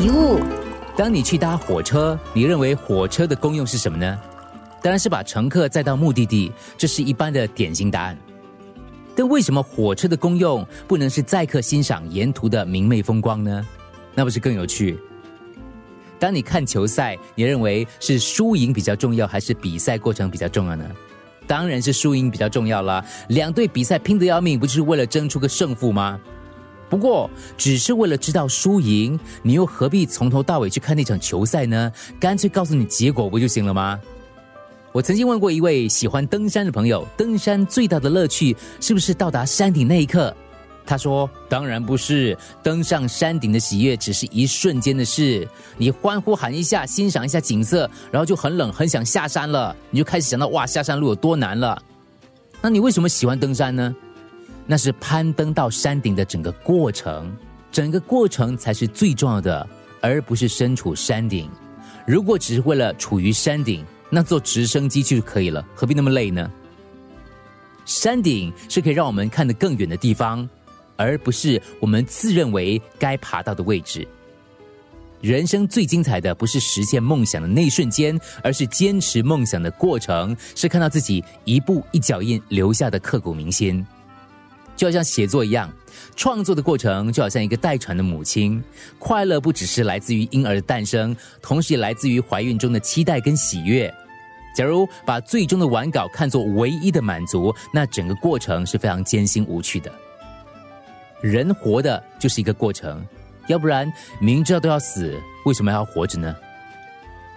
一物。当你去搭火车，你认为火车的功用是什么呢？当然是把乘客载到目的地，这是一般的典型答案。但为什么火车的功用不能是载客欣赏沿途的明媚风光呢？那不是更有趣？当你看球赛，你认为是输赢比较重要，还是比赛过程比较重要呢？当然是输赢比较重要啦。两队比赛拼得要命，不就是为了争出个胜负吗？不过，只是为了知道输赢，你又何必从头到尾去看那场球赛呢？干脆告诉你结果不就行了吗？我曾经问过一位喜欢登山的朋友，登山最大的乐趣是不是到达山顶那一刻？他说：“当然不是，登上山顶的喜悦只是一瞬间的事。你欢呼喊一下，欣赏一下景色，然后就很冷，很想下山了。你就开始想到哇，下山路有多难了。那你为什么喜欢登山呢？那是攀登到山顶的整个过程，整个过程才是最重要的，而不是身处山顶。如果只是为了处于山顶，那坐直升机就可以了，何必那么累呢？山顶是可以让我们看得更远的地方，而不是我们自认为该爬到的位置。人生最精彩的不是实现梦想的那一瞬间，而是坚持梦想的过程，是看到自己一步一脚印留下的刻骨铭心。就好像写作一样，创作的过程就好像一个待产的母亲，快乐不只是来自于婴儿的诞生，同时也来自于怀孕中的期待跟喜悦。假如把最终的完稿看作唯一的满足，那整个过程是非常艰辛无趣的。人活的就是一个过程，要不然明知道都要死，为什么要活着呢？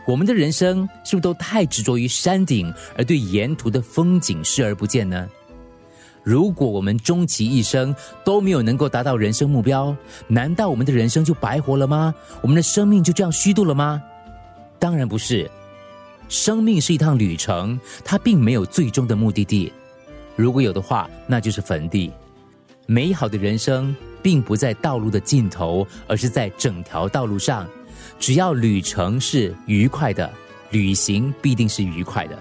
我们的人生是不是都太执着于山顶，而对沿途的风景视而不见呢？如果我们终其一生都没有能够达到人生目标，难道我们的人生就白活了吗？我们的生命就这样虚度了吗？当然不是，生命是一趟旅程，它并没有最终的目的地。如果有的话，那就是坟地。美好的人生并不在道路的尽头，而是在整条道路上。只要旅程是愉快的，旅行必定是愉快的。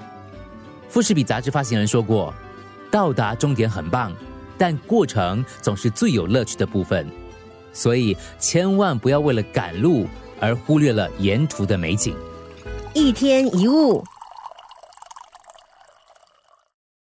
富士比杂志发行人说过。到达终点很棒，但过程总是最有乐趣的部分，所以千万不要为了赶路而忽略了沿途的美景。一天一物。